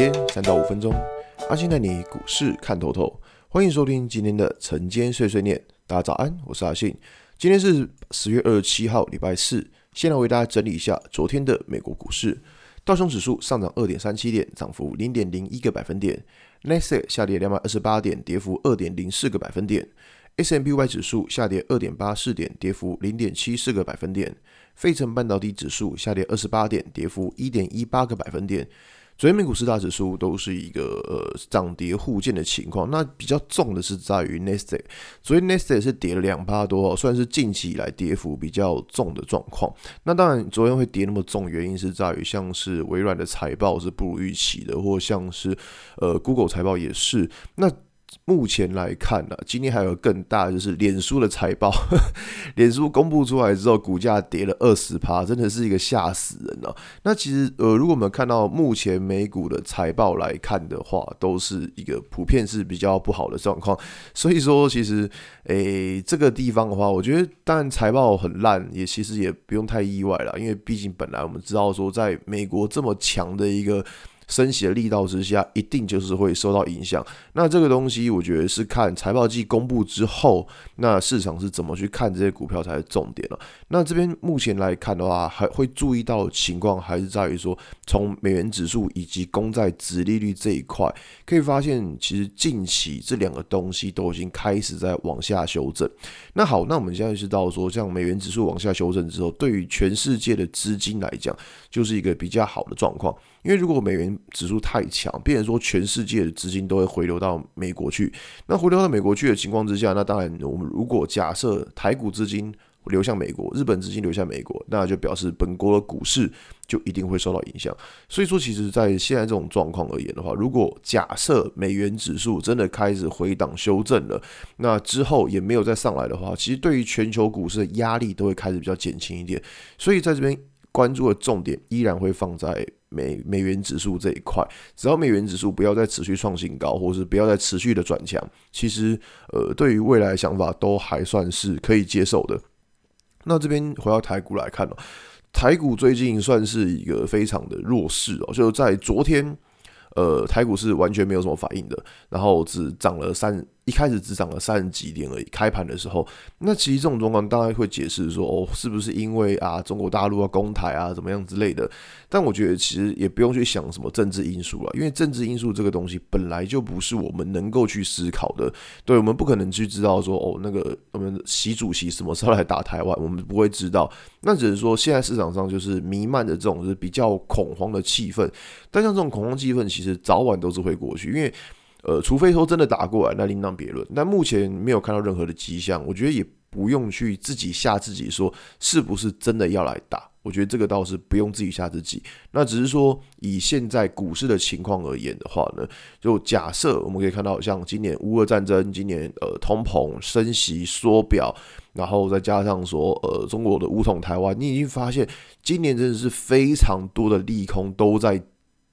天三到五分钟，阿信带你股市看透透。欢迎收听今天的晨间碎碎念。大家早安，我是阿信。今天是十月二十七号，礼拜四。先来为大家整理一下昨天的美国股市。道琼指数上涨二点三七点，涨幅零点零一个百分点。纳斯达克下跌两百二十八点，跌幅二点零四个百分点。S M P Y 指数下跌二点八四点，跌幅零点七四个百分点。费城半导体指数下跌二十八点，跌幅一点一八个百分点。昨天美股四大指数都是一个呃涨跌互见的情况，那比较重的是在于 Nasdaq，所以 Nasdaq 是跌了两趴多，算是近期以来跌幅比较重的状况。那当然，昨天会跌那么重，原因是在于像是微软的财报是不如预期的，或像是呃 Google 财报也是那。目前来看呢、今天还有更大就是脸书的财报，脸书公布出来之后，股价跌了二十趴，真的是一个吓死人啊！那其实呃，如果我们看到目前美股的财报来看的话，都是一个普遍是比较不好的状况。所以说，其实诶、这个地方的话，我觉得当然财报很烂，也其实也不用太意外了，因为毕竟本来我们知道说，在美国这么强的一个。升息的力道之下，一定就是会受到影响。那这个东西，我觉得是看财报季公布之后，那市场是怎么去看这些股票才是重点了。那这边目前来看的话，还会注意到情况还是在于说，从美元指数以及公债殖利率这一块，可以发现，其实近期这两个东西都已经开始在往下修正。那好，那我们现在知道说，像美元指数往下修正之后，对于全世界的资金来讲，就是一个比较好的状况。因为如果美元指数太强，变成说全世界的资金都会回流到美国去，那回流到美国去的情况之下，那当然我们如果假设台股资金流向美国，日本资金流向美国，那就表示本国的股市就一定会受到影响。所以说，其实，在现在这种状况而言的话，如果假设美元指数真的开始回档修正了，那之后也没有再上来的话，其实对于全球股市的压力都会开始比较减轻一点。所以在这边关注的重点依然会放在。美美元指数这一块，只要美元指数不要再持续创新高，或是不要再持续的转强，其实呃，对于未来想法都还算是可以接受的。那这边回到台股来看哦，台股最近算是一个非常的弱势哦，就在昨天，呃，台股是完全没有什么反应的，然后只涨了三。一开始只涨了三十几点而已。开盘的时候，那其实这种状况当然会解释说，哦，是不是因为啊中国大陆啊攻台啊，怎么样之类的？但我觉得其实也不用去想什么政治因素了，因为政治因素这个东西本来就不是我们能够去思考的。对，我们不可能去知道说，哦，那个我们习主席什么时候来打台湾，我们不会知道。那只是说现在市场上就是弥漫着这种是比较恐慌的气氛。但像这种恐慌气氛，其实早晚都是会过去，因为。呃，除非说真的打过来，那另当别论。但目前没有看到任何的迹象，我觉得也不用去自己吓自己，说是不是真的要来打。我觉得这个倒是不用自己吓自己。那只是说，以现在股市的情况而言的话呢，就假设我们可以看到，像今年乌俄战争，今年呃通膨升息缩表，然后再加上说呃中国的武统台湾，你已经发现今年真的是非常多的利空都在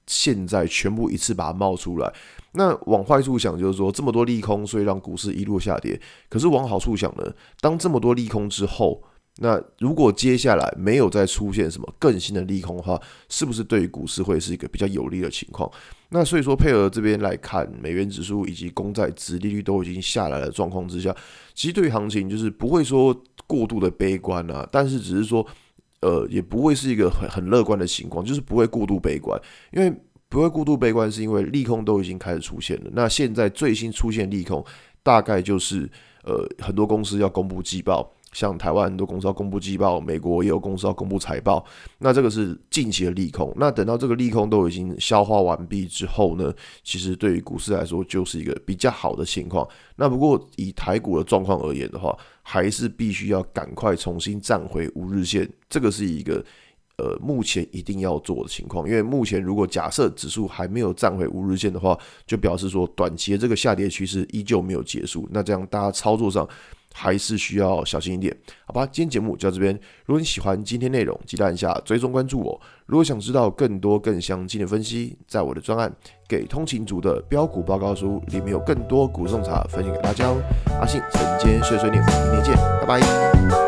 现在全部一次把它冒出来。那往坏处想，就是说这么多利空，所以让股市一路下跌。可是往好处想呢，当这么多利空之后，那如果接下来没有再出现什么更新的利空的话，是不是对于股市会是一个比较有利的情况？那所以说，配合这边来看，美元指数以及公债殖利率都已经下来的状况之下，其实对于行情就是不会说过度的悲观啊，但是只是说，呃，也不会是一个很很乐观的情况，就是不会过度悲观，因为。不会过度悲观，是因为利空都已经开始出现了。那现在最新出现利空，大概就是呃很多公司要公布季报，像台湾很多公司要公布季报，美国也有公司要公布财报。那这个是近期的利空。那等到这个利空都已经消化完毕之后呢，其实对于股市来说就是一个比较好的情况。那不过以台股的状况而言的话，还是必须要赶快重新站回五日线。这个是一个。呃，目前一定要做的情况，因为目前如果假设指数还没有站回五日线的话，就表示说短期的这个下跌趋势依旧没有结束。那这样大家操作上还是需要小心一点，好吧？今天节目就到这边。如果你喜欢今天内容，记得按下追踪关注我。如果想知道更多更详尽的分析，在我的专案《给通勤族的标股报告书》里面有更多股种茶分享给大家哦。阿信晨间碎碎念，明天见，拜拜。